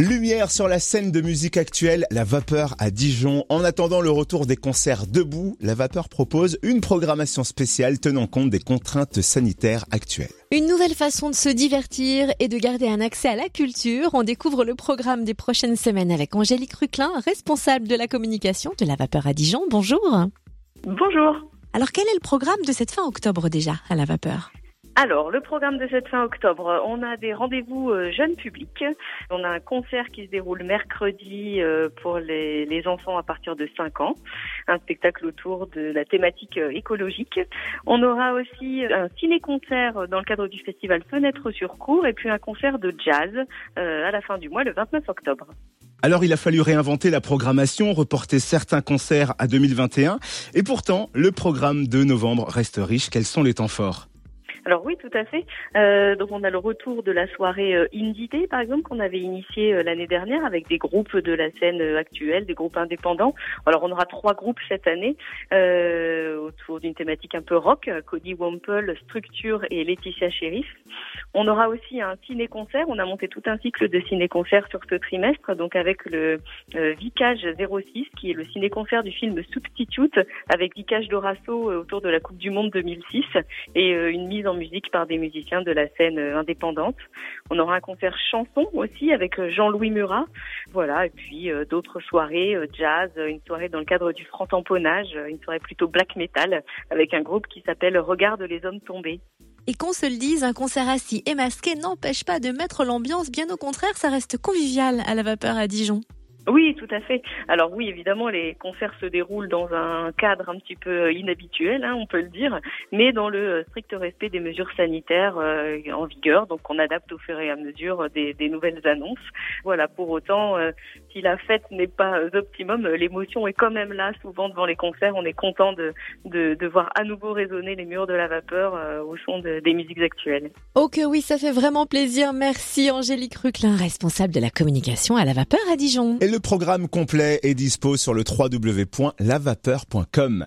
Lumière sur la scène de musique actuelle, La Vapeur à Dijon. En attendant le retour des concerts debout, La Vapeur propose une programmation spéciale tenant compte des contraintes sanitaires actuelles. Une nouvelle façon de se divertir et de garder un accès à la culture. On découvre le programme des prochaines semaines avec Angélique Ruclin, responsable de la communication de La Vapeur à Dijon. Bonjour. Bonjour. Alors quel est le programme de cette fin octobre déjà à La Vapeur? Alors, le programme de cette fin octobre, on a des rendez-vous euh, jeunes publics. On a un concert qui se déroule mercredi euh, pour les, enfants à partir de 5 ans, un spectacle autour de la thématique euh, écologique. On aura aussi un ciné-concert dans le cadre du festival Fenêtre sur cours et puis un concert de jazz à la fin du mois, le 29 octobre. Alors il a fallu réinventer la programmation, reporter certains concerts à 2021, et pourtant le programme de novembre reste riche. Quels sont les temps forts? Alors oui, tout à fait. Euh, donc on a le retour de la soirée euh, par exemple, qu'on avait initié euh, l'année dernière avec des groupes de la scène euh, actuelle, des groupes indépendants. Alors on aura trois groupes cette année autour d'une thématique un peu rock, Cody Wample, Structure et Laetitia Sheriff. On aura aussi un ciné-concert. On a monté tout un cycle de ciné-concerts sur ce trimestre, donc avec le Vicage 06, qui est le ciné-concert du film Substitute, avec Vicage Dorasso autour de la Coupe du Monde 2006 et une mise en musique par des musiciens de la scène euh, indépendante. On aura un concert chanson aussi avec euh, Jean-Louis Murat. Voilà, et puis euh, d'autres soirées jazz, une soirée dans le cadre du franc tamponnage, une soirée plutôt black metal avec un groupe qui s'appelle Regarde les hommes tombés. Et qu'on se le dise, un concert assis et masqué n'empêche pas de mettre l'ambiance, bien au contraire, ça reste convivial à la vapeur à Dijon. Oui, tout à fait. Alors oui, évidemment, les concerts se déroulent dans un cadre un petit peu inhabituel, hein, on peut le dire, mais dans le strict respect des mesures sanitaires euh, en vigueur. Donc on adapte au fur et à mesure des, des nouvelles annonces. Voilà, pour autant, euh, si la fête n'est pas optimum, l'émotion est quand même là. Souvent devant les concerts, on est content de, de, de voir à nouveau résonner les murs de la vapeur euh, au son des musiques actuelles. Ok, oui, ça fait vraiment plaisir. Merci Angélique Ruclin, responsable de la communication à la vapeur à Dijon. Le programme complet est dispo sur le www.lavapeur.com.